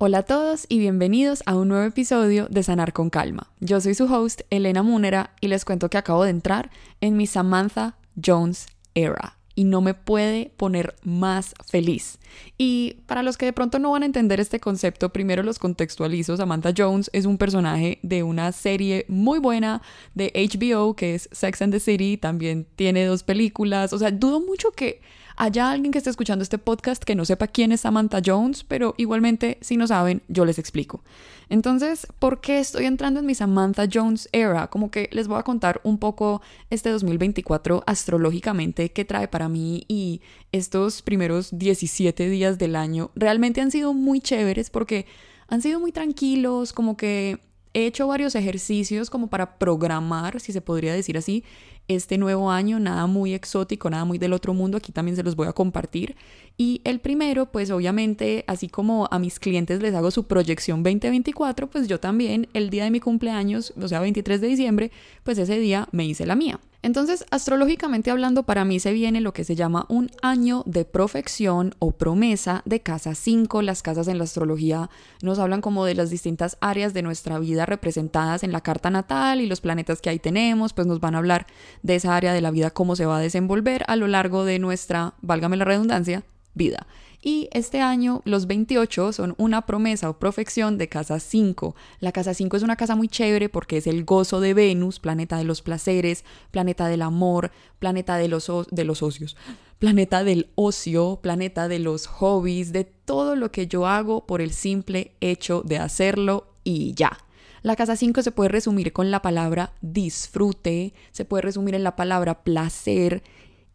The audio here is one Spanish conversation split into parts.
Hola a todos y bienvenidos a un nuevo episodio de Sanar con Calma. Yo soy su host, Elena Munera, y les cuento que acabo de entrar en mi Samantha Jones era y no me puede poner más feliz. Y para los que de pronto no van a entender este concepto, primero los contextualizo. Samantha Jones es un personaje de una serie muy buena de HBO que es Sex and the City, también tiene dos películas, o sea, dudo mucho que haya alguien que esté escuchando este podcast que no sepa quién es Samantha Jones, pero igualmente si no saben, yo les explico. Entonces, ¿por qué estoy entrando en mi Samantha Jones era? Como que les voy a contar un poco este 2024 astrológicamente qué trae para mí y estos primeros 17 días del año realmente han sido muy chéveres porque han sido muy tranquilos, como que he hecho varios ejercicios como para programar, si se podría decir así, este nuevo año, nada muy exótico, nada muy del otro mundo, aquí también se los voy a compartir. Y el primero, pues obviamente, así como a mis clientes les hago su proyección 2024, pues yo también el día de mi cumpleaños, o sea, 23 de diciembre, pues ese día me hice la mía. Entonces, astrológicamente hablando, para mí se viene lo que se llama un año de profección o promesa de casa 5. Las casas en la astrología nos hablan como de las distintas áreas de nuestra vida representadas en la carta natal y los planetas que ahí tenemos, pues nos van a hablar de esa área de la vida, cómo se va a desenvolver a lo largo de nuestra, válgame la redundancia, vida. Y este año los 28 son una promesa o profección de casa 5. La casa 5 es una casa muy chévere porque es el gozo de Venus, planeta de los placeres, planeta del amor, planeta de los, de los ocios, planeta del ocio, planeta de los hobbies, de todo lo que yo hago por el simple hecho de hacerlo y ya. La casa 5 se puede resumir con la palabra disfrute, se puede resumir en la palabra placer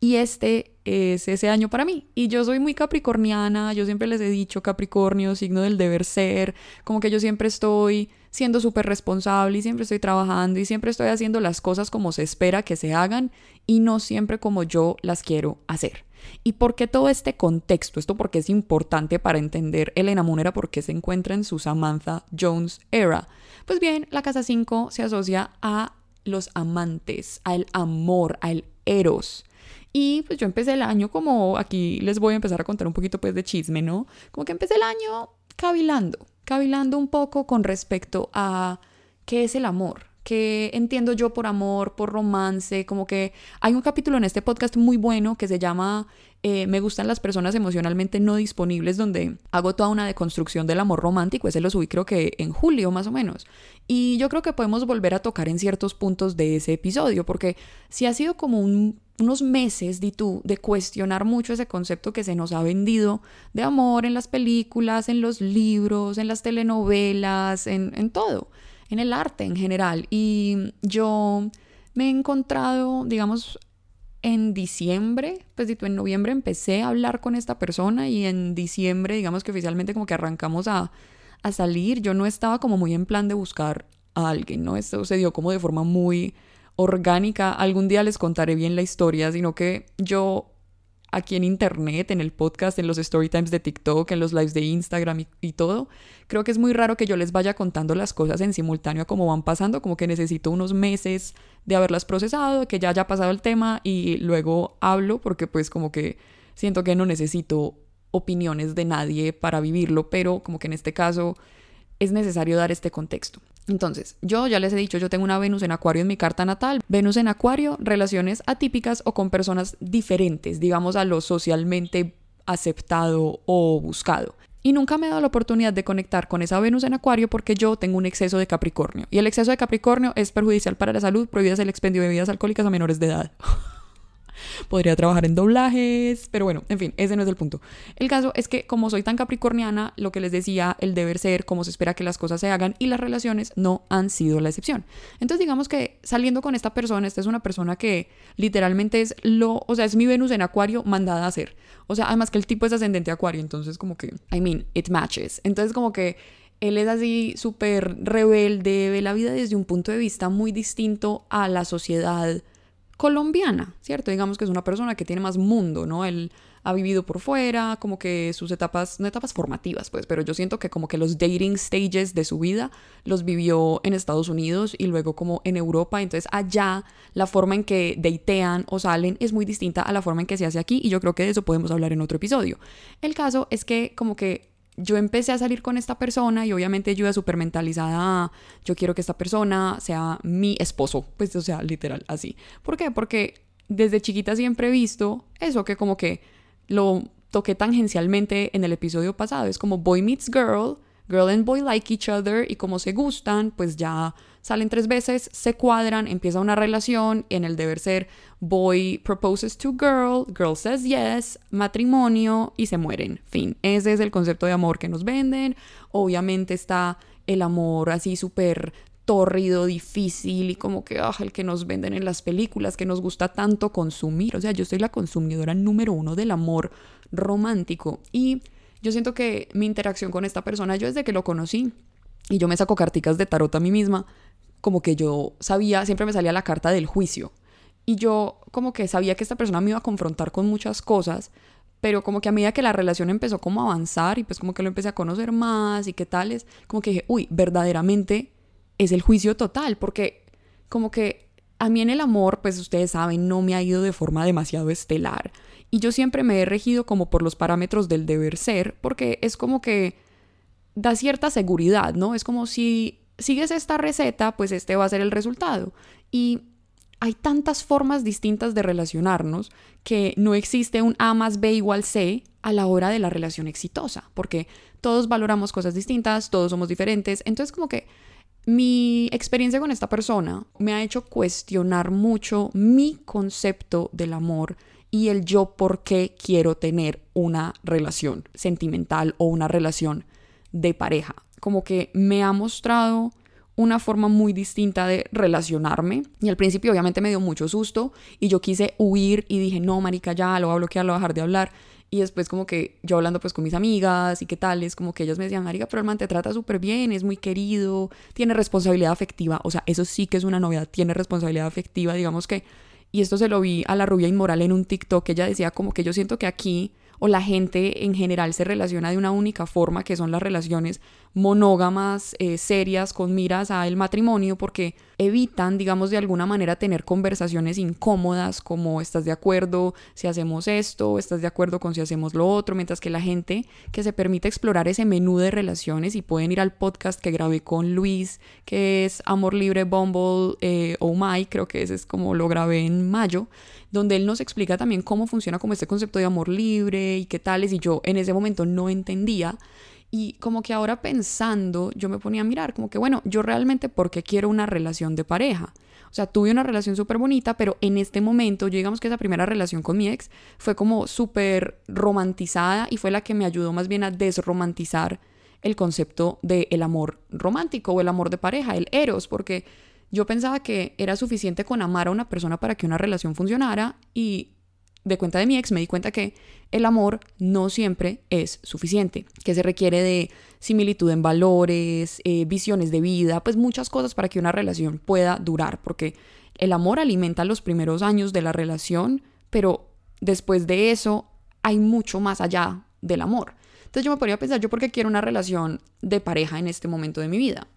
y este es ese año para mí. Y yo soy muy capricorniana, yo siempre les he dicho Capricornio, signo del deber ser, como que yo siempre estoy siendo súper responsable y siempre estoy trabajando y siempre estoy haciendo las cosas como se espera que se hagan y no siempre como yo las quiero hacer. ¿Y por qué todo este contexto? Esto porque es importante para entender Elena Munera por qué se encuentra en su Samantha Jones era. Pues bien, la casa 5 se asocia a los amantes, al amor, al eros. Y pues yo empecé el año como, aquí les voy a empezar a contar un poquito pues de chisme, ¿no? Como que empecé el año cavilando, cavilando un poco con respecto a qué es el amor, qué entiendo yo por amor, por romance, como que hay un capítulo en este podcast muy bueno que se llama eh, Me gustan las personas emocionalmente no disponibles, donde hago toda una deconstrucción del amor romántico, ese lo subí creo que en julio más o menos. Y yo creo que podemos volver a tocar en ciertos puntos de ese episodio, porque si ha sido como unos meses, di tú, de cuestionar mucho ese concepto que se nos ha vendido de amor en las películas, en los libros, en las telenovelas, en, en todo, en el arte en general. Y yo me he encontrado, digamos, en diciembre, pues en noviembre empecé a hablar con esta persona y en diciembre, digamos que oficialmente como que arrancamos a, a salir, yo no estaba como muy en plan de buscar a alguien, ¿no? Esto se dio como de forma muy orgánica. Algún día les contaré bien la historia, sino que yo aquí en internet, en el podcast, en los story times de TikTok, en los lives de Instagram y, todo. Creo que es muy raro que yo les vaya contando las cosas en simultáneo como van pasando, como que necesito unos meses de haberlas procesado, que ya haya pasado el tema y luego hablo porque pues como que siento que no necesito opiniones de nadie para vivirlo, pero como que en este caso es necesario dar este contexto. Entonces, yo ya les he dicho, yo tengo una Venus en Acuario en mi carta natal. Venus en Acuario, relaciones atípicas o con personas diferentes, digamos a lo socialmente aceptado o buscado. Y nunca me he dado la oportunidad de conectar con esa Venus en Acuario porque yo tengo un exceso de Capricornio. Y el exceso de Capricornio es perjudicial para la salud, prohibidas el expendio de bebidas alcohólicas a menores de edad. podría trabajar en doblajes, pero bueno, en fin, ese no es el punto. El caso es que como soy tan capricorniana, lo que les decía, el deber ser, cómo se espera que las cosas se hagan y las relaciones no han sido la excepción. Entonces digamos que saliendo con esta persona, esta es una persona que literalmente es lo, o sea, es mi Venus en Acuario mandada a hacer. O sea, además que el tipo es ascendente Acuario, entonces como que, I mean, it matches. Entonces como que él es así súper rebelde, ve la vida desde un punto de vista muy distinto a la sociedad colombiana, ¿cierto? Digamos que es una persona que tiene más mundo, ¿no? Él ha vivido por fuera, como que sus etapas, no etapas formativas, pues, pero yo siento que como que los dating stages de su vida los vivió en Estados Unidos y luego como en Europa, entonces allá la forma en que datean o salen es muy distinta a la forma en que se hace aquí y yo creo que de eso podemos hablar en otro episodio. El caso es que como que yo empecé a salir con esta persona y obviamente yo iba súper mentalizada, yo quiero que esta persona sea mi esposo, pues o sea, literal, así. ¿Por qué? Porque desde chiquita siempre he visto eso que como que lo toqué tangencialmente en el episodio pasado, es como boy meets girl, girl and boy like each other y como se gustan, pues ya salen tres veces, se cuadran, empieza una relación, en el deber ser boy proposes to girl, girl says yes, matrimonio y se mueren. Fin, ese es el concepto de amor que nos venden. Obviamente está el amor así súper torrido, difícil y como que ah, el que nos venden en las películas, que nos gusta tanto consumir. O sea, yo soy la consumidora número uno del amor romántico y yo siento que mi interacción con esta persona, yo desde que lo conocí y yo me saco carticas de tarot a mí misma, como que yo sabía, siempre me salía la carta del juicio. Y yo como que sabía que esta persona me iba a confrontar con muchas cosas, pero como que a medida que la relación empezó como a avanzar y pues como que lo empecé a conocer más y qué tales, como que dije, uy, verdaderamente es el juicio total, porque como que a mí en el amor, pues ustedes saben, no me ha ido de forma demasiado estelar. Y yo siempre me he regido como por los parámetros del deber ser, porque es como que da cierta seguridad, ¿no? Es como si sigues esta receta, pues este va a ser el resultado. Y hay tantas formas distintas de relacionarnos que no existe un A más B igual C a la hora de la relación exitosa, porque todos valoramos cosas distintas, todos somos diferentes. Entonces como que mi experiencia con esta persona me ha hecho cuestionar mucho mi concepto del amor y el yo por qué quiero tener una relación sentimental o una relación de pareja como que me ha mostrado una forma muy distinta de relacionarme. Y al principio obviamente me dio mucho susto y yo quise huir y dije, no, marica, ya, lo voy a bloquear, lo voy a dejar de hablar. Y después como que yo hablando pues con mis amigas y qué tal, es como que ellas me decían, marica, pero el man te trata súper bien, es muy querido, tiene responsabilidad afectiva. O sea, eso sí que es una novedad, tiene responsabilidad afectiva, digamos que... Y esto se lo vi a la rubia inmoral en un TikTok, ella decía como que yo siento que aquí o la gente en general se relaciona de una única forma, que son las relaciones monógamas, eh, serias, con miras al matrimonio, porque evitan, digamos, de alguna manera tener conversaciones incómodas como estás de acuerdo si hacemos esto, estás de acuerdo con si hacemos lo otro, mientras que la gente que se permite explorar ese menú de relaciones y pueden ir al podcast que grabé con Luis, que es Amor Libre, Bumble, eh, Oh My, creo que ese es como lo grabé en mayo, donde él nos explica también cómo funciona como este concepto de amor libre y qué tales, y yo en ese momento no entendía. Y como que ahora pensando, yo me ponía a mirar, como que bueno, yo realmente por qué quiero una relación de pareja. O sea, tuve una relación súper bonita, pero en este momento, yo digamos que esa primera relación con mi ex fue como súper romantizada y fue la que me ayudó más bien a desromantizar el concepto del el amor romántico o el amor de pareja, el eros, porque yo pensaba que era suficiente con amar a una persona para que una relación funcionara y de cuenta de mi ex me di cuenta que el amor no siempre es suficiente, que se requiere de similitud en valores, eh, visiones de vida, pues muchas cosas para que una relación pueda durar, porque el amor alimenta los primeros años de la relación, pero después de eso hay mucho más allá del amor. Entonces yo me podría pensar, ¿yo por qué quiero una relación de pareja en este momento de mi vida?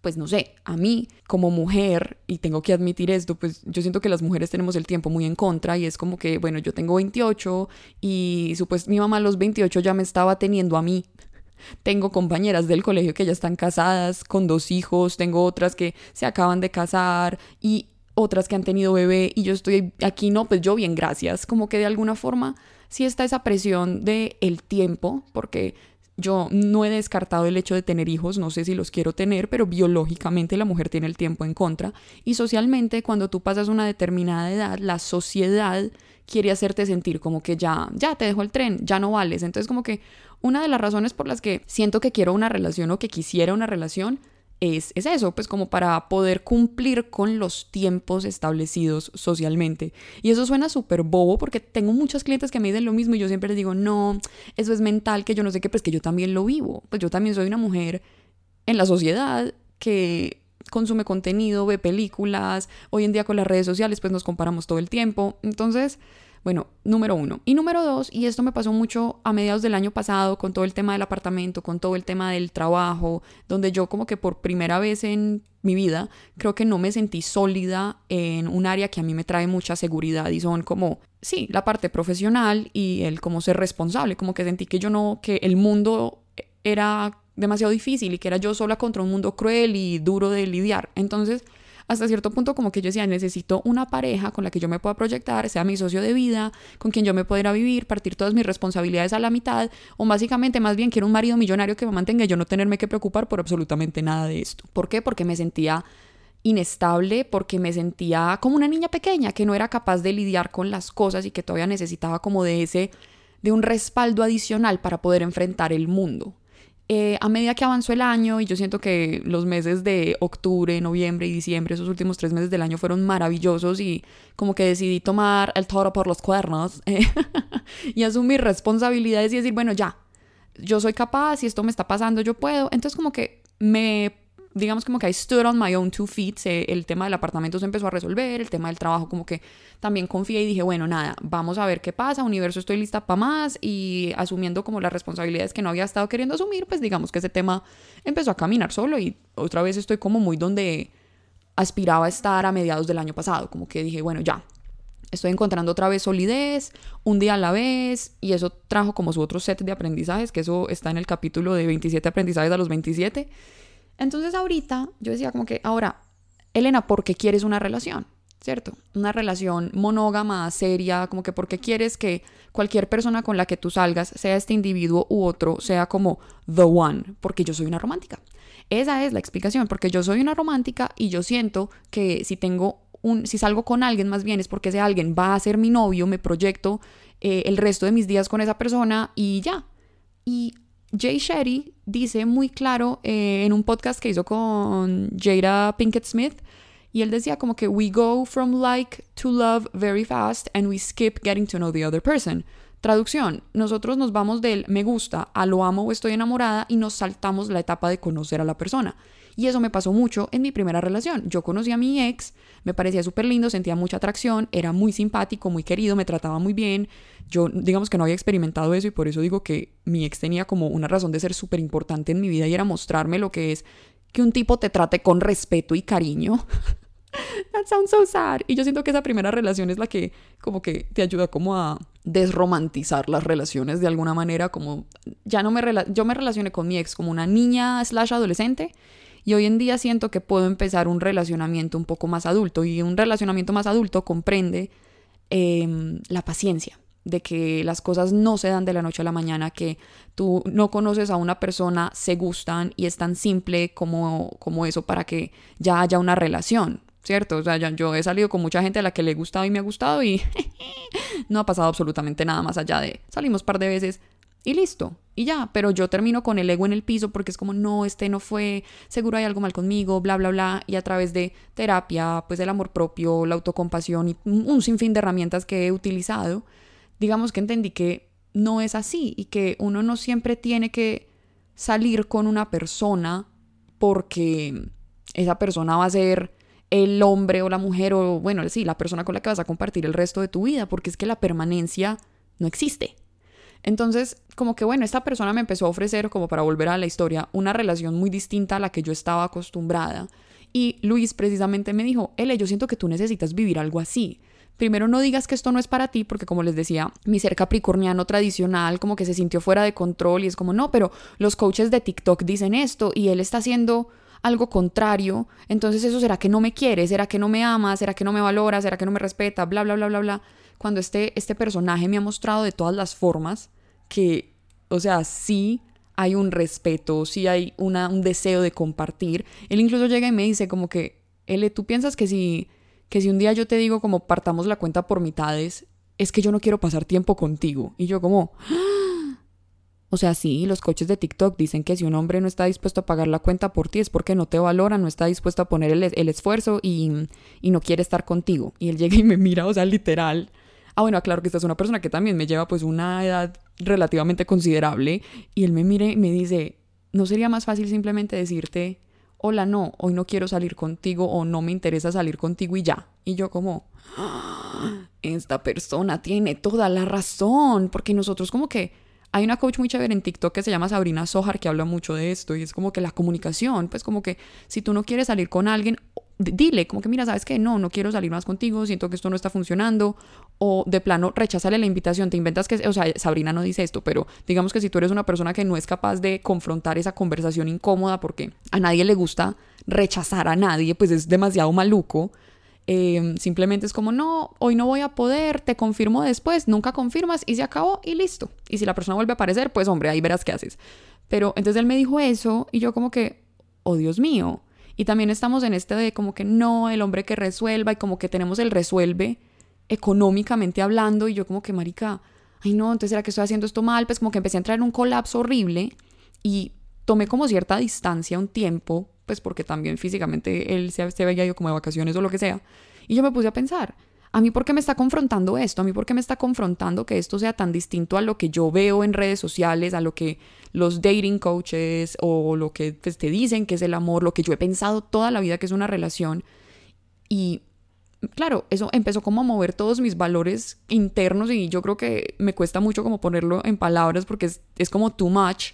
Pues no sé, a mí como mujer, y tengo que admitir esto, pues yo siento que las mujeres tenemos el tiempo muy en contra y es como que, bueno, yo tengo 28 y supuesto mi mamá a los 28 ya me estaba teniendo a mí. Tengo compañeras del colegio que ya están casadas con dos hijos, tengo otras que se acaban de casar y otras que han tenido bebé y yo estoy aquí, no, pues yo bien, gracias. Como que de alguna forma sí está esa presión de el tiempo, porque yo no he descartado el hecho de tener hijos, no sé si los quiero tener, pero biológicamente la mujer tiene el tiempo en contra. Y socialmente, cuando tú pasas una determinada edad, la sociedad quiere hacerte sentir como que ya, ya te dejo el tren, ya no vales. Entonces, como que una de las razones por las que siento que quiero una relación o que quisiera una relación es, eso, pues como para poder cumplir con los tiempos establecidos socialmente. Y eso suena súper bobo porque tengo muchos clientes que me dicen lo mismo y yo siempre les digo, no, eso es mental, que yo no sé qué, pues que yo también lo vivo. Pues yo también soy una mujer en la sociedad que consume contenido, ve películas, hoy en día con las redes sociales pues nos comparamos todo el tiempo. Entonces, bueno, número uno. Y número dos, y esto me pasó mucho a mediados del año pasado con todo el tema del apartamento, con todo el tema del trabajo, donde yo como que por primera vez en mi vida creo que no me sentí sólida en un área que a mí me trae mucha seguridad y son como, sí, la parte profesional y el como ser responsable, como que sentí que yo no, que el mundo era demasiado difícil y que era yo sola contra un mundo cruel y duro de lidiar. Entonces, hasta cierto punto como que yo decía, necesito una pareja con la que yo me pueda proyectar, sea mi socio de vida, con quien yo me pueda vivir, partir todas mis responsabilidades a la mitad, o básicamente más bien quiero un marido millonario que me mantenga y yo no tenerme que preocupar por absolutamente nada de esto. ¿Por qué? Porque me sentía inestable porque me sentía como una niña pequeña que no era capaz de lidiar con las cosas y que todavía necesitaba como de ese de un respaldo adicional para poder enfrentar el mundo. Eh, a medida que avanzó el año, y yo siento que los meses de octubre, noviembre y diciembre, esos últimos tres meses del año fueron maravillosos y como que decidí tomar el toro por los cuernos y asumir responsabilidades y decir, bueno, ya, yo soy capaz, si esto me está pasando, yo puedo. Entonces como que me digamos como que I stood on my own two feet, el tema del apartamento se empezó a resolver, el tema del trabajo como que también confié y dije, bueno, nada, vamos a ver qué pasa, universo, estoy lista para más y asumiendo como las responsabilidades que no había estado queriendo asumir, pues digamos que ese tema empezó a caminar solo y otra vez estoy como muy donde aspiraba a estar a mediados del año pasado, como que dije, bueno, ya, estoy encontrando otra vez solidez, un día a la vez, y eso trajo como su otro set de aprendizajes, que eso está en el capítulo de 27 aprendizajes a los 27. Entonces ahorita yo decía como que, ahora, Elena, ¿por qué quieres una relación? ¿Cierto? Una relación monógama, seria, como que porque quieres que cualquier persona con la que tú salgas, sea este individuo u otro, sea como the one, porque yo soy una romántica. Esa es la explicación, porque yo soy una romántica y yo siento que si tengo un, si salgo con alguien más bien es porque ese alguien va a ser mi novio, me proyecto eh, el resto de mis días con esa persona y ya. Y Jay Shetty dice muy claro eh, en un podcast que hizo con Jada Pinkett Smith, y él decía como que we go from like to love very fast and we skip getting to know the other person. Traducción, nosotros nos vamos del me gusta a lo amo o estoy enamorada y nos saltamos la etapa de conocer a la persona. Y eso me pasó mucho en mi primera relación. Yo conocí a mi ex, me parecía súper lindo, sentía mucha atracción, era muy simpático, muy querido, me trataba muy bien. Yo, digamos que no había experimentado eso y por eso digo que mi ex tenía como una razón de ser súper importante en mi vida y era mostrarme lo que es que un tipo te trate con respeto y cariño. That sounds so sad. Y yo siento que esa primera relación es la que como que te ayuda como a desromantizar las relaciones de alguna manera, como ya no me yo me relacioné con mi ex como una niña slash adolescente y hoy en día siento que puedo empezar un relacionamiento un poco más adulto y un relacionamiento más adulto comprende em, la paciencia de que las cosas no se dan de la noche a la mañana, que tú no conoces a una persona, se gustan y es tan simple como, como eso para que ya haya una relación, ¿cierto? O sea, yo he salido con mucha gente a la que le he gustado y me ha gustado y no ha pasado absolutamente nada más allá de salimos par de veces, y listo, y ya, pero yo termino con el ego en el piso porque es como, no, este no fue, seguro hay algo mal conmigo, bla, bla, bla, y a través de terapia, pues el amor propio, la autocompasión y un sinfín de herramientas que he utilizado, digamos que entendí que no es así y que uno no siempre tiene que salir con una persona porque esa persona va a ser el hombre o la mujer o, bueno, sí, la persona con la que vas a compartir el resto de tu vida, porque es que la permanencia no existe. Entonces, como que bueno, esta persona me empezó a ofrecer, como para volver a la historia, una relación muy distinta a la que yo estaba acostumbrada. Y Luis precisamente me dijo, Ele, yo siento que tú necesitas vivir algo así. Primero no digas que esto no es para ti, porque como les decía, mi ser capricorniano tradicional como que se sintió fuera de control y es como, no, pero los coaches de TikTok dicen esto y él está haciendo algo contrario, entonces eso será que no me quiere, será que no me ama, será que no me valora, será que no me respeta, bla, bla, bla, bla, bla cuando este, este personaje me ha mostrado de todas las formas que, o sea, sí hay un respeto, sí hay una, un deseo de compartir. Él incluso llega y me dice como que, L, ¿tú piensas que si, que si un día yo te digo como partamos la cuenta por mitades, es que yo no quiero pasar tiempo contigo? Y yo como... O sea, sí, los coches de TikTok dicen que si un hombre no está dispuesto a pagar la cuenta por ti es porque no te valora, no está dispuesto a poner el, esfuerzo y, no quiere estar contigo. Y él llega y me mira, o sea, literal, Ah, bueno, claro que esta es una persona que también me lleva pues una edad relativamente considerable y él me mire y me dice, ¿no sería más fácil simplemente decirte, hola, no, hoy no quiero salir contigo o no me interesa salir contigo y ya? Y yo como, ah, esta persona tiene toda la razón, porque nosotros como que... Hay una coach muy chévere en TikTok que se llama Sabrina Sojar que habla mucho de esto y es como que la comunicación, pues como que si tú no quieres salir con alguien, dile, como que mira, sabes que no, no quiero salir más contigo, siento que esto no está funcionando, o de plano rechazale la invitación, te inventas que, o sea, Sabrina no dice esto, pero digamos que si tú eres una persona que no es capaz de confrontar esa conversación incómoda porque a nadie le gusta rechazar a nadie, pues es demasiado maluco. Em, simplemente es como, no, hoy no voy a poder, te confirmo después, nunca confirmas y se acabó y listo. Y si la persona vuelve a aparecer, pues hombre, ahí verás qué haces. Pero entonces él me dijo eso y yo como que, oh Dios mío, y también estamos en este de como que no, el hombre que resuelva y como que tenemos el resuelve económicamente hablando y yo como que, marica, ay no, entonces era que estoy haciendo esto mal, pues como que empecé a entrar en un colapso horrible y tomé como cierta distancia un tiempo, pues porque también físicamente él se, se veía yo como de vacaciones o lo que sea. Y yo me puse a pensar, a mí por qué me está confrontando esto, a mí por qué me está confrontando que esto sea tan distinto a lo que yo veo en redes sociales, a lo que los dating coaches o lo que pues, te dicen que es el amor, lo que yo he pensado toda la vida que es una relación. Y claro, eso empezó como a mover todos mis valores internos y yo creo que me cuesta mucho como ponerlo en palabras porque es, es como too much.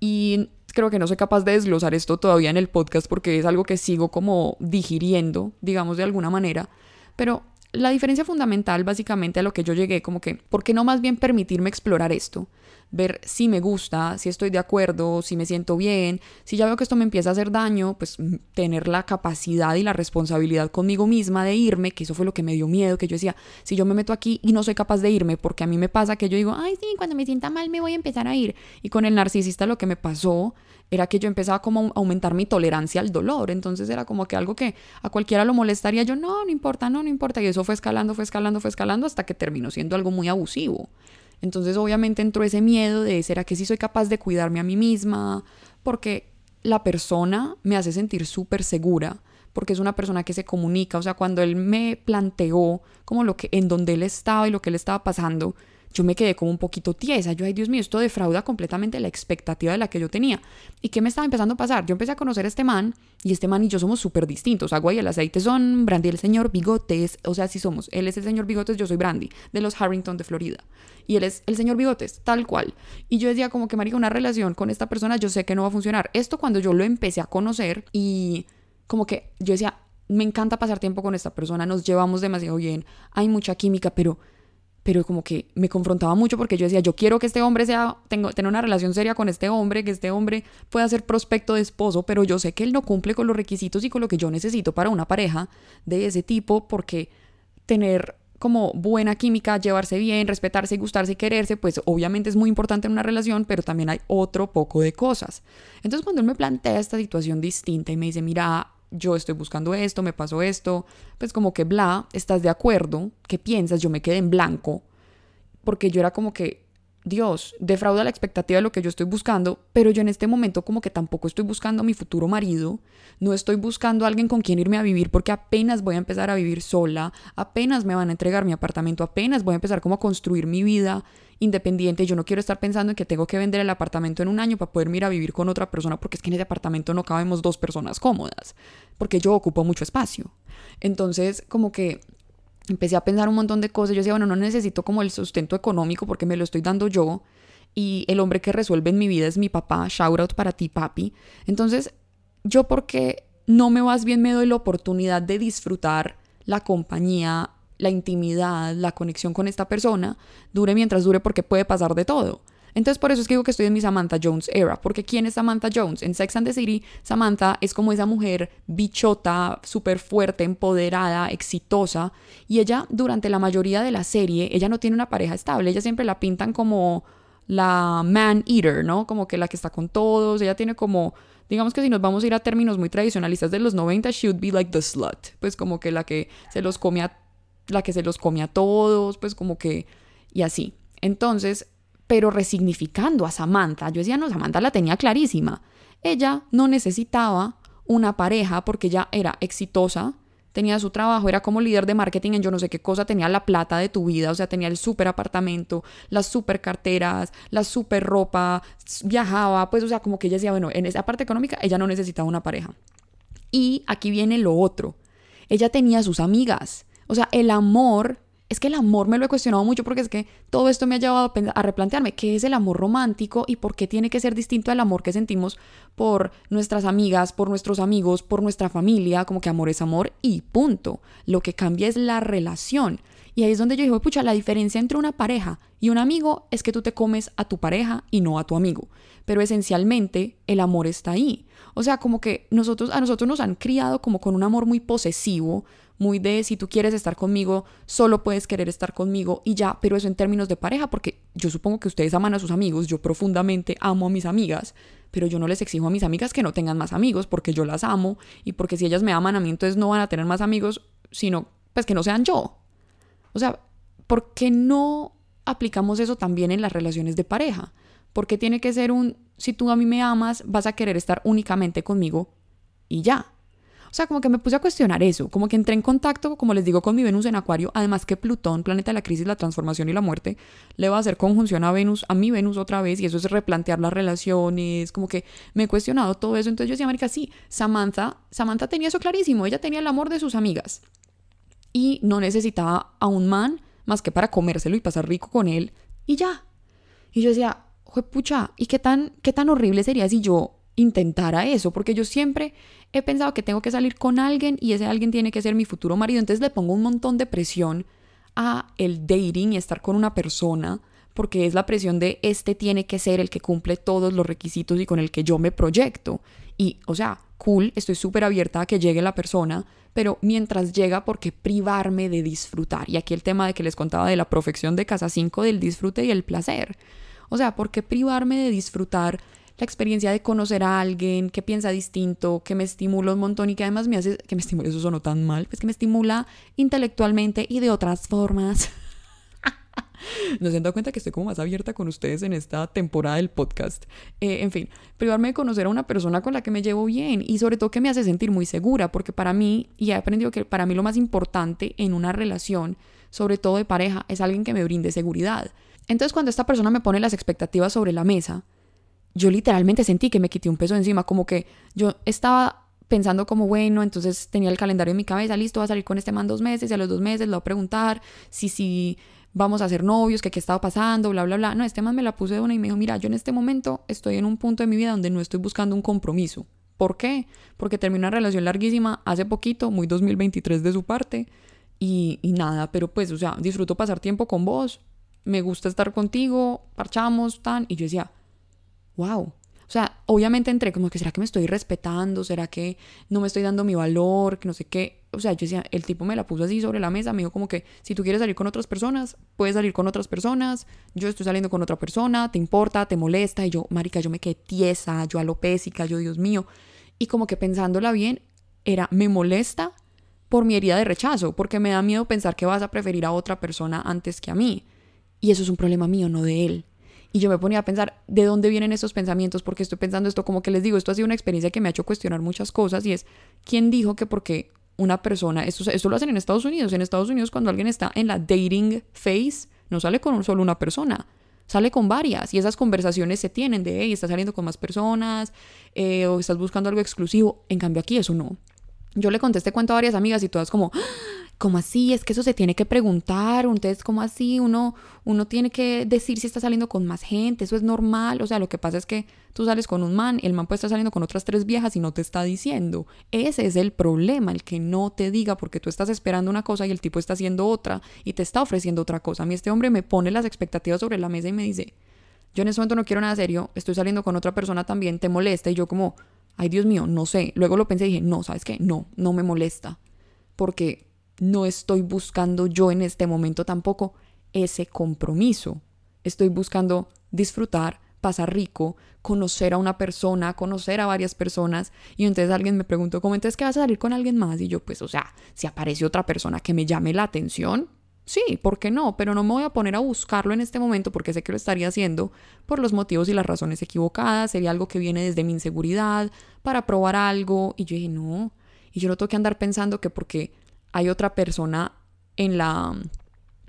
Y creo que no soy capaz de desglosar esto todavía en el podcast porque es algo que sigo como digiriendo, digamos de alguna manera. Pero la diferencia fundamental básicamente a lo que yo llegué, como que, ¿por qué no más bien permitirme explorar esto? Ver si me gusta, si estoy de acuerdo, si me siento bien, si ya veo que esto me empieza a hacer daño, pues mm, tener la capacidad y la responsabilidad conmigo misma de irme, que eso fue lo que me dio miedo, que yo decía, si yo me meto aquí y no soy capaz de irme, porque a mí me pasa que yo digo, ay, sí, cuando me sienta mal me voy a empezar a ir. Y con el narcisista lo que me pasó era que yo empezaba como a aumentar mi tolerancia al dolor. Entonces era como que algo que a cualquiera lo molestaría. Yo, no, no importa, no, no importa. Y eso fue escalando, fue escalando, fue escalando hasta que terminó siendo algo muy abusivo. Entonces obviamente entró ese miedo de, ¿será que sí soy capaz de cuidarme a mí misma? Porque la persona me hace sentir súper segura porque es una persona que se comunica, o sea, cuando él me planteó como lo que en donde él estaba y lo que le estaba pasando, yo me quedé como un poquito tiesa. Yo, ay Dios mío, esto defrauda completamente la expectativa de la que yo tenía. ¿Y qué me estaba empezando a pasar? Yo empecé a conocer a este man y este man y yo somos súper distintos. Agua y el aceite son Brandy el señor Bigotes. O sea, sí somos. Él es el señor Bigotes, yo soy Brandy, de los Harrington de Florida. Y él es el señor Bigotes, tal cual. Y yo decía como que, marica, una relación con esta persona yo sé que no va a funcionar. Esto cuando yo lo empecé a conocer y como que yo decía, me encanta pasar tiempo con esta persona, nos llevamos demasiado bien, hay mucha química, pero pero como que me confrontaba mucho porque yo decía, yo quiero que este hombre sea, tengo, tener una relación seria con este hombre, que este hombre pueda ser prospecto de esposo, pero yo sé que él no cumple con los requisitos y con lo que yo necesito para una pareja de ese tipo, porque tener como buena química, llevarse bien, respetarse gustarse y quererse, pues obviamente es muy importante en una relación, pero también hay otro poco de cosas. Entonces cuando él me plantea esta situación distinta y me dice, mira, yo estoy buscando esto, me pasó esto, pues como que bla, ¿estás de acuerdo? ¿Qué piensas? Yo me quedé en blanco, porque yo era como que, Dios, defrauda la expectativa de lo que yo estoy buscando, pero yo en este momento como que tampoco estoy buscando a mi futuro marido, no estoy buscando a alguien con quien irme a vivir porque apenas voy a empezar a vivir sola, apenas me van a entregar mi apartamento, apenas voy a empezar como a construir mi vida independiente, yo no quiero estar pensando en que tengo que vender el apartamento en un año para poder ir a vivir con otra persona porque es que en ese apartamento no cabemos dos personas cómodas, porque yo ocupo mucho espacio. Entonces, como que empecé a pensar un montón de cosas. Yo decía, bueno, no necesito como el sustento económico porque me lo estoy dando yo. Y el hombre que resuelve en mi vida es mi papá. Shout out para ti, papi. Entonces, yo porque no me vas bien me doy la oportunidad de disfrutar la compañía, la intimidad, la conexión con esta persona, dure mientras dure porque puede pasar de todo. Entonces por eso es que digo que estoy en mi Samantha Jones era, porque ¿quién es Samantha Jones? En Sex and the City, Samantha es como esa mujer bichota, súper fuerte, empoderada, exitosa, y ella durante la mayoría de la serie, ella no tiene una pareja estable, ella siempre la pintan como la man eater, ¿no? Como que la que está con todos, ella tiene como digamos que si nos vamos a ir a términos muy tradicionalistas de los 90, she would be like the slut, pues como que la que se los come a, la que se los come a todos, pues como que, y así. Entonces, pero resignificando a Samantha. Yo decía, no, Samantha la tenía clarísima. Ella no necesitaba una pareja porque ella era exitosa, tenía su trabajo, era como líder de marketing en yo no sé qué cosa, tenía la plata de tu vida, o sea, tenía el super apartamento, las super carteras, la super ropa, viajaba, pues, o sea, como que ella decía, bueno, en esa parte económica ella no necesitaba una pareja. Y aquí viene lo otro, ella tenía sus amigas, o sea, el amor es que el amor me lo he cuestionado mucho porque es que todo esto me ha llevado a replantearme qué es el amor romántico y por qué tiene que ser distinto al amor que sentimos por nuestras amigas, por nuestros amigos, por nuestra familia, como que amor es amor y punto. Lo que cambia es la relación. Y ahí es donde yo digo, pucha, la diferencia entre una pareja y un amigo es que tú te comes a tu pareja y no a tu amigo. Pero esencialmente el amor está ahí. O sea, como que nosotros, a nosotros nos han criado como con un amor muy posesivo, muy de si tú quieres estar conmigo, solo puedes querer estar conmigo y ya, pero eso en términos de pareja, porque yo supongo que ustedes aman a sus amigos, yo profundamente amo a mis amigas, pero yo no les exijo a mis amigas que no tengan más amigos porque yo las amo y porque si ellas me aman a mí entonces no van a tener más amigos, sino pues que no sean yo. O sea, ¿por qué no aplicamos eso también en las relaciones de pareja? ¿Por qué tiene que ser un, si tú a mí me amas, vas a querer estar únicamente conmigo y ya? Sea, como que me puse a cuestionar eso, como que entré en contacto, como les digo, con mi Venus en Acuario, además que Plutón, planeta de la crisis, la transformación y la muerte, le va a hacer conjunción a Venus, a mi Venus otra vez, y eso es replantear las relaciones, como que me he cuestionado todo eso. Entonces yo decía, América, sí, Samantha, Samantha tenía eso clarísimo, ella tenía el amor de sus amigas y no necesitaba a un man más que para comérselo y pasar rico con él y ya. Y yo decía, pucha, ¿y qué tan, qué tan horrible sería si yo intentara eso? Porque yo siempre he pensado que tengo que salir con alguien y ese alguien tiene que ser mi futuro marido. Entonces le pongo un montón de presión a el dating y estar con una persona porque es la presión de este tiene que ser el que cumple todos los requisitos y con el que yo me proyecto. Y, o sea, cool, estoy súper abierta a que llegue la persona, pero mientras llega, ¿por qué privarme de disfrutar? Y aquí el tema de que les contaba de la profección de Casa 5 del disfrute y el placer. O sea, ¿por qué privarme de disfrutar la experiencia de conocer a alguien que piensa distinto, que me estimula un montón y que además me hace, que me estimula, eso sonó tan mal, pues que me estimula intelectualmente y de otras formas. no se han dado cuenta que estoy como más abierta con ustedes en esta temporada del podcast. Eh, en fin, privarme de conocer a una persona con la que me llevo bien y sobre todo que me hace sentir muy segura, porque para mí, y he aprendido que para mí lo más importante en una relación, sobre todo de pareja, es alguien que me brinde seguridad. Entonces cuando esta persona me pone las expectativas sobre la mesa, yo literalmente sentí que me quité un peso encima, como que yo estaba pensando como, bueno, entonces tenía el calendario en mi cabeza, listo, va a salir con este man dos meses y a los dos meses le voy a preguntar si, si vamos a ser novios, que qué estaba pasando, bla, bla, bla. No, este man me la puse de una y me dijo, mira, yo en este momento estoy en un punto de mi vida donde no estoy buscando un compromiso. ¿Por qué? Porque terminé una relación larguísima hace poquito, muy 2023 de su parte, y, y nada, pero pues, o sea, disfruto pasar tiempo con vos, me gusta estar contigo, parchamos, tan, y yo decía, wow, o sea, obviamente entré como que, ¿será que me estoy respetando? ¿Será que no me estoy dando mi valor? Que no sé qué. O sea, yo decía, el tipo me la puso así sobre la mesa, me dijo como que, si tú quieres salir con otras personas, puedes salir con otras personas, yo estoy saliendo con otra persona, te importa, te molesta, y yo, marica, yo me quedé tiesa, yo alopésica, yo, Dios mío. Y como que pensándola bien, era, me molesta por mi herida de rechazo, porque me da miedo pensar que vas a preferir a otra persona antes que a mí. Y eso es un problema mío, no de él. Y yo me ponía a pensar de dónde vienen esos pensamientos, porque estoy pensando esto, como que les digo, esto ha sido una experiencia que me ha hecho cuestionar muchas cosas y es, ¿quién dijo que porque una persona, esto, esto lo hacen en Estados Unidos, en Estados Unidos cuando alguien está en la dating phase, no sale con solo una persona, sale con varias y esas conversaciones se tienen de, hey, estás saliendo con más personas eh, o estás buscando algo exclusivo, en cambio aquí eso no. Yo le conté este cuento a varias amigas y todas como, ¿Cómo así? Es que eso se tiene que preguntar. Entonces, ¿cómo así? Uno, uno tiene que decir si está saliendo con más gente. Eso es normal. O sea, lo que pasa es que tú sales con un man, el man puede estar saliendo con otras tres viejas y no te está diciendo. Ese es el problema, el que no te diga porque tú estás esperando una cosa y el tipo está haciendo otra y te está ofreciendo otra cosa. A mí este hombre me pone las expectativas sobre la mesa y me dice, yo en ese momento no quiero nada serio, estoy saliendo con otra persona también, te molesta y yo como, ay Dios mío, no sé. Luego lo pensé y dije, no, ¿sabes qué? No, no me molesta. Porque no estoy buscando yo en este momento tampoco ese compromiso. Estoy buscando disfrutar, pasar rico, conocer a una persona, conocer a varias personas. Y entonces alguien me preguntó, ¿cómo entonces que vas a salir con alguien más? Y yo, pues, o sea, si aparece otra persona que me llame la atención, sí, ¿por qué no? Pero no me voy a poner a buscarlo en este momento porque sé que lo estaría haciendo por los motivos y las razones equivocadas. Sería algo que viene desde mi inseguridad para probar algo. Y yo dije, no. Y yo no tengo que andar pensando que porque hay otra persona en la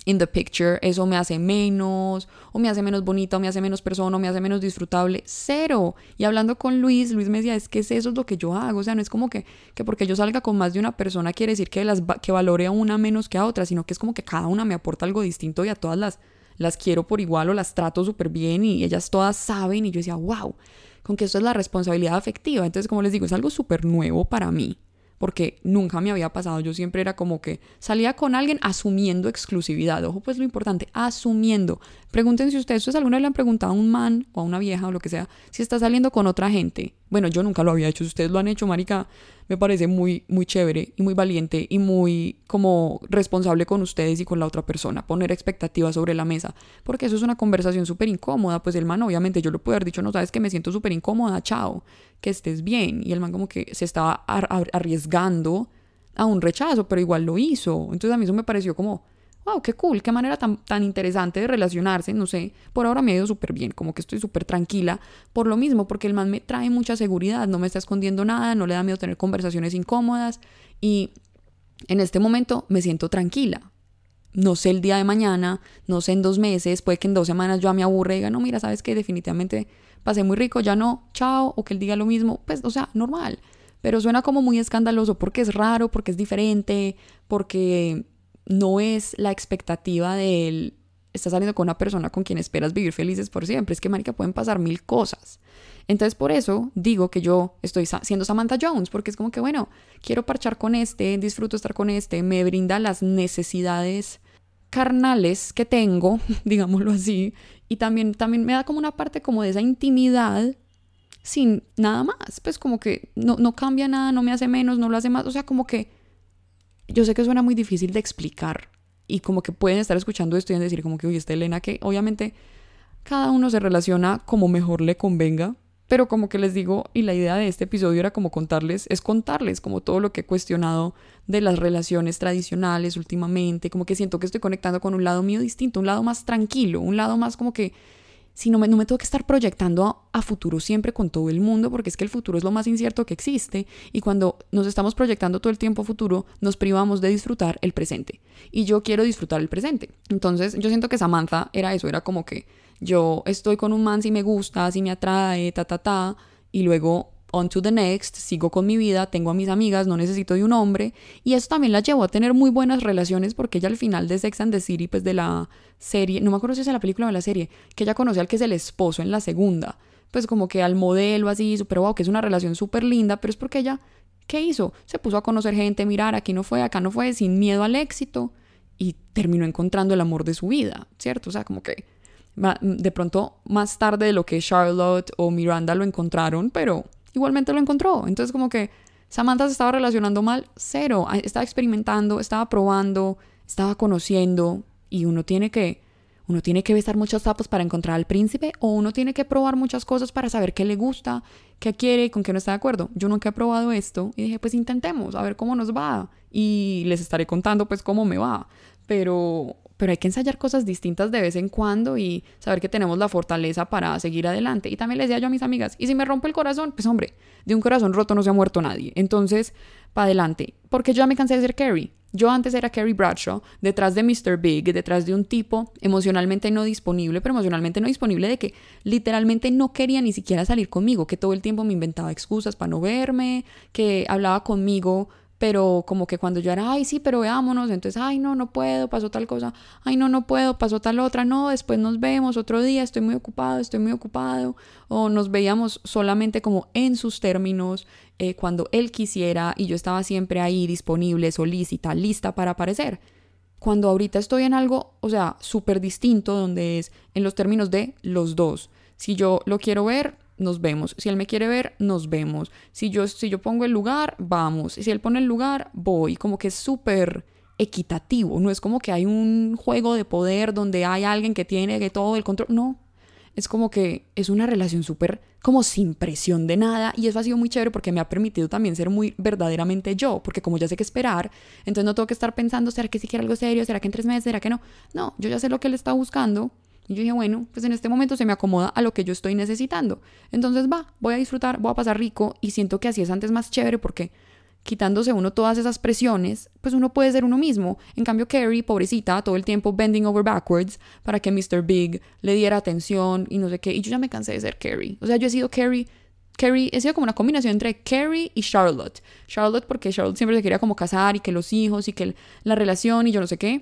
in the picture, eso me hace menos, o me hace menos bonita, o me hace menos persona, o me hace menos disfrutable. Cero. Y hablando con Luis, Luis me decía, es que eso es lo que yo hago. O sea, no es como que, que porque yo salga con más de una persona quiere decir que, las, que valore a una menos que a otra, sino que es como que cada una me aporta algo distinto y a todas las, las quiero por igual o las trato súper bien y ellas todas saben. Y yo decía, wow, con que esto es la responsabilidad afectiva. Entonces, como les digo, es algo súper nuevo para mí porque nunca me había pasado. Yo siempre era como que salía con alguien asumiendo exclusividad. Ojo, pues lo importante, asumiendo. Pregúntense si ustedes, alguna vez le han preguntado a un man o a una vieja o lo que sea, si está saliendo con otra gente. Bueno, yo nunca lo había hecho. Ustedes lo han hecho, marica, me parece muy, muy chévere y muy valiente y muy como responsable con ustedes y con la otra persona. Poner expectativas sobre la mesa. Porque eso es una conversación súper incómoda. Pues el man, obviamente, yo le puedo haber dicho, no sabes que me siento súper incómoda, chao, que estés bien. Y el man como que se estaba arriesgando a un rechazo, pero igual lo hizo. Entonces a mí eso me pareció como wow, qué cool, qué manera tan, tan interesante de relacionarse, no sé, por ahora me ha ido súper bien, como que estoy súper tranquila por lo mismo, porque el man me trae mucha seguridad, no me está escondiendo nada, no le da miedo tener conversaciones incómodas y en este momento me siento tranquila. No sé el día de mañana, no sé en dos meses, puede que en dos semanas yo me aburre y diga, no, mira, sabes que definitivamente pasé muy rico, ya no, chao, o que él diga lo mismo, pues, o sea, normal. Pero suena como muy escandaloso porque es raro, porque es diferente, porque no es la expectativa de él, estás saliendo con una persona con quien esperas vivir felices por siempre, es que, marica, pueden pasar mil cosas. Entonces, por eso digo que yo estoy siendo Samantha Jones, porque es como que, bueno, quiero parchar con este, disfruto estar con este, me brinda las necesidades carnales que tengo, digámoslo así, y también, también me da como una parte como de esa intimidad sin nada más, pues como que no, no cambia nada, no me hace menos, no lo hace más, o sea, como que yo sé que suena muy difícil de explicar y como que pueden estar escuchando esto y decir como que, oye, esta Elena, que obviamente cada uno se relaciona como mejor le convenga, pero como que les digo, y la idea de este episodio era como contarles, es contarles como todo lo que he cuestionado de las relaciones tradicionales últimamente, como que siento que estoy conectando con un lado mío distinto, un lado más tranquilo, un lado más como que si no me, tengo que estar proyectando a, futuro siempre con todo el mundo, porque es que el futuro es lo más incierto que existe, y cuando nos estamos proyectando todo el tiempo a futuro, nos privamos de disfrutar el presente. Y yo quiero disfrutar el presente. Entonces, yo siento que Samantha era eso, era como que yo estoy con un man si me gusta, si me atrae, ta, ta, ta, y luego on to the next, sigo con mi vida, tengo a mis amigas, no necesito de un hombre. Y eso también la llevó a tener muy buenas relaciones porque ella al final de Sex and the City, pues de la serie, no me acuerdo si es la película o en la serie, que ella conoce al que es el esposo en la segunda. Pues como que al modelo así, súper wow, que es una relación súper linda, pero es porque ella, ¿qué hizo? Se puso a conocer gente, mirar, aquí no fue, acá no fue, sin miedo al éxito y terminó encontrando el amor de su vida, ¿cierto? O sea, como que de pronto más tarde de lo que Charlotte o Miranda lo encontraron, pero igualmente lo encontró. Entonces como que Samantha se estaba relacionando mal, cero. Ah, estaba experimentando, estaba probando, estaba conociendo y uno tiene que uno tiene que besar muchos sapos para encontrar al príncipe o uno tiene que probar muchas cosas para saber qué le gusta, qué quiere y con qué no está de acuerdo. Yo nunca he probado esto y dije, pues intentemos, a ver cómo nos va y les estaré contando pues cómo me va. Pero pero hay que ensayar cosas distintas de vez en cuando y saber que tenemos la fortaleza para seguir adelante. Y también les decía yo a mis amigas, y si me rompe el corazón, pues hombre, de un corazón roto no se ha muerto nadie. Entonces, para adelante. Porque yo ya me cansé de ser Carrie. Yo antes era Carrie Bradshaw, detrás de Mr. Big, detrás de un tipo emocionalmente no disponible, pero emocionalmente no disponible de que literalmente no quería ni siquiera salir conmigo, que todo el tiempo me inventaba excusas para no verme, que hablaba conmigo pero como que cuando yo era, ay, sí, pero veámonos, entonces, ay, no, no puedo, pasó tal cosa, ay, no, no puedo, pasó tal otra, no, después nos vemos otro día, estoy muy ocupado, estoy muy ocupado, o nos veíamos solamente como en sus términos, eh, cuando él quisiera y yo estaba siempre ahí disponible, solícita, lista para aparecer. Cuando ahorita estoy en algo, o sea, súper distinto, donde es en los términos de los dos. Si yo lo quiero ver, nos vemos. Si él me quiere ver, nos vemos. Si yo, si yo pongo el lugar, vamos. Si él pone el lugar, voy. Como que es súper equitativo. No es como que hay un juego de poder donde hay alguien que tiene que todo el control. No. Es como que es una relación súper como sin presión de nada y eso ha sido muy chévere porque me ha permitido también ser muy verdaderamente yo, porque como ya sé qué esperar, entonces no tengo que estar pensando, ¿será que si quiere algo serio? ¿Será que en tres meses? ¿Será que no? No, yo ya sé lo que él está buscando y yo dije, bueno, pues en este momento se me acomoda a lo que yo estoy necesitando. Entonces va, voy a disfrutar, voy a pasar rico y siento que así es antes más chévere porque quitándose uno todas esas presiones, pues uno puede ser uno mismo. En cambio, Carrie, pobrecita, todo el tiempo bending over backwards para que Mr. Big le diera atención y no sé qué. Y yo ya me cansé de ser Carrie. O sea, yo he sido Carrie. Carrie, he sido como una combinación entre Carrie y Charlotte. Charlotte porque Charlotte siempre se quería como casar y que los hijos y que la relación y yo no sé qué.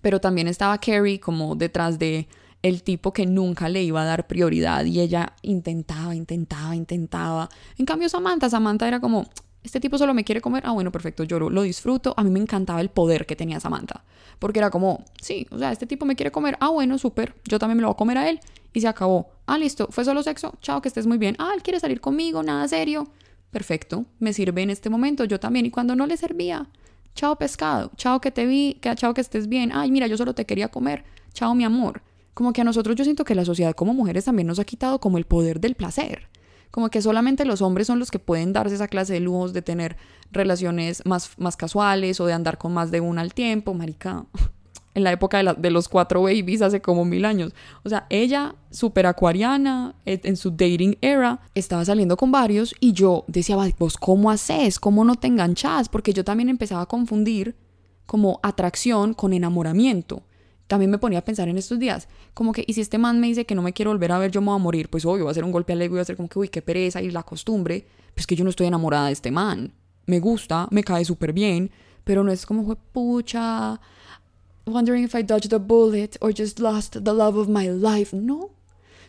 Pero también estaba Carrie como detrás de el tipo que nunca le iba a dar prioridad y ella intentaba, intentaba, intentaba. En cambio Samantha, Samantha era como, este tipo solo me quiere comer, ah bueno, perfecto, yo lo, disfruto. A mí me encantaba el poder que tenía Samantha, porque era como, sí, o sea, este tipo me quiere comer, ah bueno, súper, yo también me lo voy a comer a él y se acabó. Ah, listo, fue solo sexo, chao, que estés muy bien. Ah, él quiere salir conmigo, nada serio. Perfecto, me sirve en este momento, yo también. Y cuando no le servía, chao pescado, chao que te vi, que, chao que estés bien. Ay, mira, yo solo te quería comer, chao mi amor. Como que a nosotros yo siento que la sociedad como mujeres también nos ha quitado como el poder del placer como que solamente los hombres son los que pueden darse esa clase de lujos de tener relaciones más, más casuales o de andar con más de una al tiempo, marica. En la época de, de los cuatro babies hace como mil años. O sea, ella, súper acuariana, en su dating era, estaba saliendo con varios y yo decía, vos, ¿cómo haces? ¿Cómo no te enganchas? Porque yo también empezaba a confundir como atracción con enamoramiento también me ponía a pensar en estos días, como que, y si este man me dice que no me quiero volver a ver, yo me voy a morir, pues obvio, va a ser un golpe al ego va a ser como que, uy, qué pereza y la costumbre, pues que yo no estoy enamorada de este man. Me gusta, me cae súper bien, pero no es como, pucha, wondering if I dodged a bullet or just lost the love of my life. No,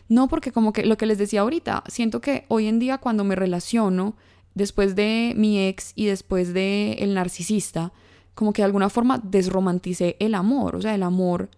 no, porque como que lo que les decía ahorita, siento que hoy en día cuando me relaciono, después de mi ex y después de el narcisista, como que de alguna forma desromanticé el amor, o sea, el amor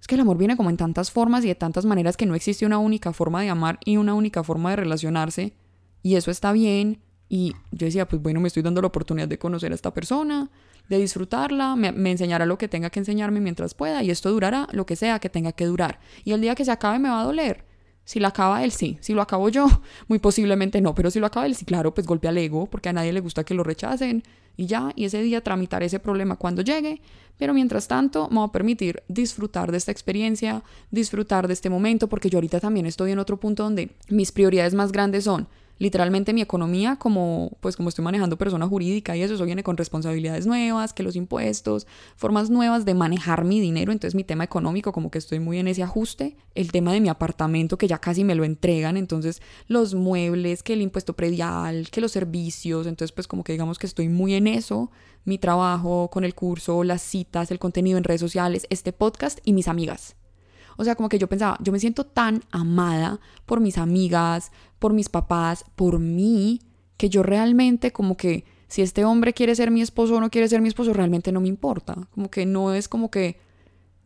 es que el amor viene como en tantas formas y de tantas maneras que no existe una única forma de amar y una única forma de relacionarse y eso está bien y yo decía, pues bueno, me estoy dando la oportunidad de conocer a esta persona, de disfrutarla, me, enseñará lo que tenga que enseñarme mientras pueda y esto durará lo que sea que tenga que durar. Y el día que se acabe me va a doler. Si lo acaba él, sí. Si lo acabo yo, muy posiblemente no. Pero si lo acaba él, sí, claro, pues golpea al ego, porque a nadie le gusta que lo rechacen y ya, y ese día tramitar ese problema cuando llegue, pero mientras tanto me va a permitir disfrutar de esta experiencia, disfrutar de este momento, porque yo ahorita también estoy en otro punto donde mis prioridades más grandes son literalmente mi economía como pues como estoy manejando persona jurídica y eso, eso viene con responsabilidades nuevas, que los impuestos, formas nuevas de manejar mi dinero, entonces mi tema económico como que estoy muy en ese ajuste, el tema de mi apartamento que ya casi me lo entregan, entonces los muebles, que el impuesto predial, que los servicios, entonces pues como que digamos que estoy muy en eso, mi trabajo con el curso, las citas, el contenido en redes sociales, este podcast y mis amigas. O sea, como que yo pensaba, yo me siento tan amada por mis amigas, por mis papás, por mí, que yo realmente como que si este hombre quiere ser mi esposo o no quiere ser mi esposo, realmente no me importa. Como que no es como que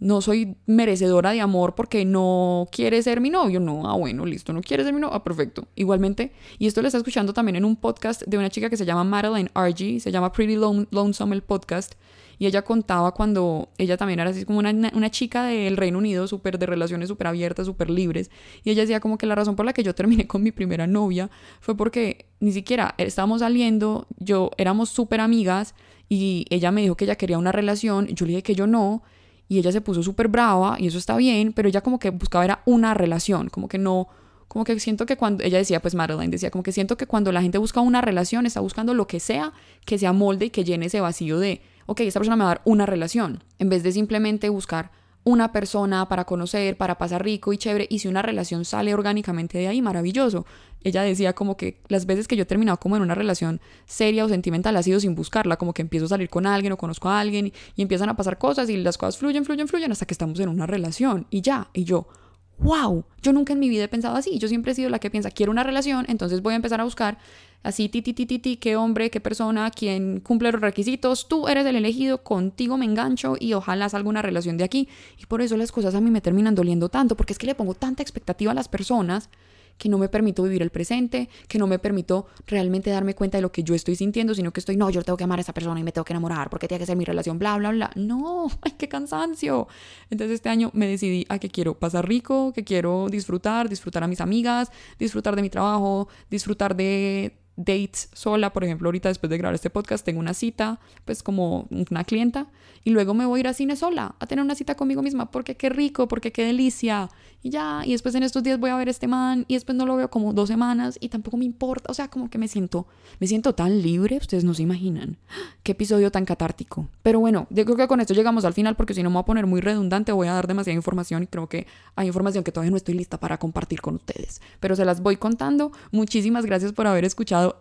no soy merecedora de amor porque no quiere ser mi novio. No, ah, bueno, listo, no quiere ser mi novio. Ah, perfecto. Igualmente, y esto lo está escuchando también en un podcast de una chica que se llama Madeline RG, se llama Pretty Lonesome el podcast. Y ella contaba cuando ella también era así como una, una chica del Reino Unido, súper de relaciones súper abiertas, súper libres. Y ella decía como que la razón por la que yo terminé con mi primera novia fue porque ni siquiera estábamos saliendo, yo éramos súper amigas y ella me dijo que ella quería una relación, yo le dije que yo no. Y ella se puso súper brava y eso está bien, pero ella como que buscaba era una relación, como que no, como que siento que cuando, ella decía, pues Madeline decía, como que siento que cuando la gente busca una relación, está buscando lo que sea que se amolde y que llene ese vacío de, ok, esta persona me va a dar una relación, en vez de simplemente buscar una persona para conocer, para pasar rico y chévere, y si una relación sale orgánicamente de ahí, maravilloso. Ella decía como que las veces que yo he terminado como en una relación seria o sentimental ha sido sin buscarla, como que empiezo a salir con alguien o conozco a alguien y, empiezan a pasar cosas y las cosas fluyen, fluyen, fluyen hasta que estamos en una relación y ya, y yo, wow, yo nunca en mi vida he pensado así, yo siempre he sido la que piensa, quiero una relación, entonces voy a empezar a buscar así, ti, ti, ti, ti, qué hombre, qué persona, quién cumple los requisitos, tú eres el elegido, contigo me engancho y ojalá salga una relación de aquí. Y por eso las cosas a mí me terminan doliendo tanto, porque es que le pongo tanta expectativa a las personas que no me permito vivir el presente, que no me permito realmente darme cuenta de lo que yo estoy sintiendo, sino que estoy, no, yo tengo que amar a esa persona y me tengo que enamorar porque tiene que ser mi relación, bla, bla, bla. No, qué cansancio. Entonces este año me decidí a que quiero pasar rico, que quiero disfrutar, disfrutar a mis amigas, disfrutar de mi trabajo, disfrutar de dates sola, por ejemplo, ahorita después de grabar este podcast tengo una cita, pues como una clienta, y luego me voy a ir a cine sola, a tener una cita conmigo misma, porque qué rico, porque qué delicia, y ya, y después en estos días voy a ver este man, y después no lo veo como dos semanas, y tampoco me importa, o sea, como que me siento, me siento tan libre, ustedes no se imaginan, qué episodio tan catártico. Pero bueno, yo creo que con esto llegamos al final, porque si no me voy a poner muy redundante, voy a dar demasiada información, y creo que hay información que todavía no estoy lista para compartir con ustedes, pero se las voy contando. Muchísimas gracias por haber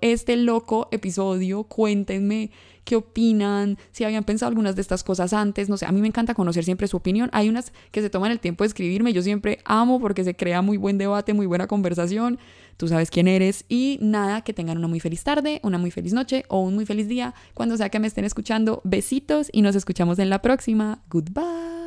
este loco episodio, cuéntenme qué opinan, si habían pensado algunas de estas cosas antes, no sé, a mí me encanta conocer siempre su opinión. Hay unas que se toman el tiempo de escribirme, yo siempre amo porque se crea muy buen debate, muy buena conversación, tú sabes quién eres y nada, que tengan una muy feliz tarde, una muy feliz noche o un muy feliz día, cuando sea que me estén escuchando. Besitos y nos escuchamos en la próxima. Goodbye.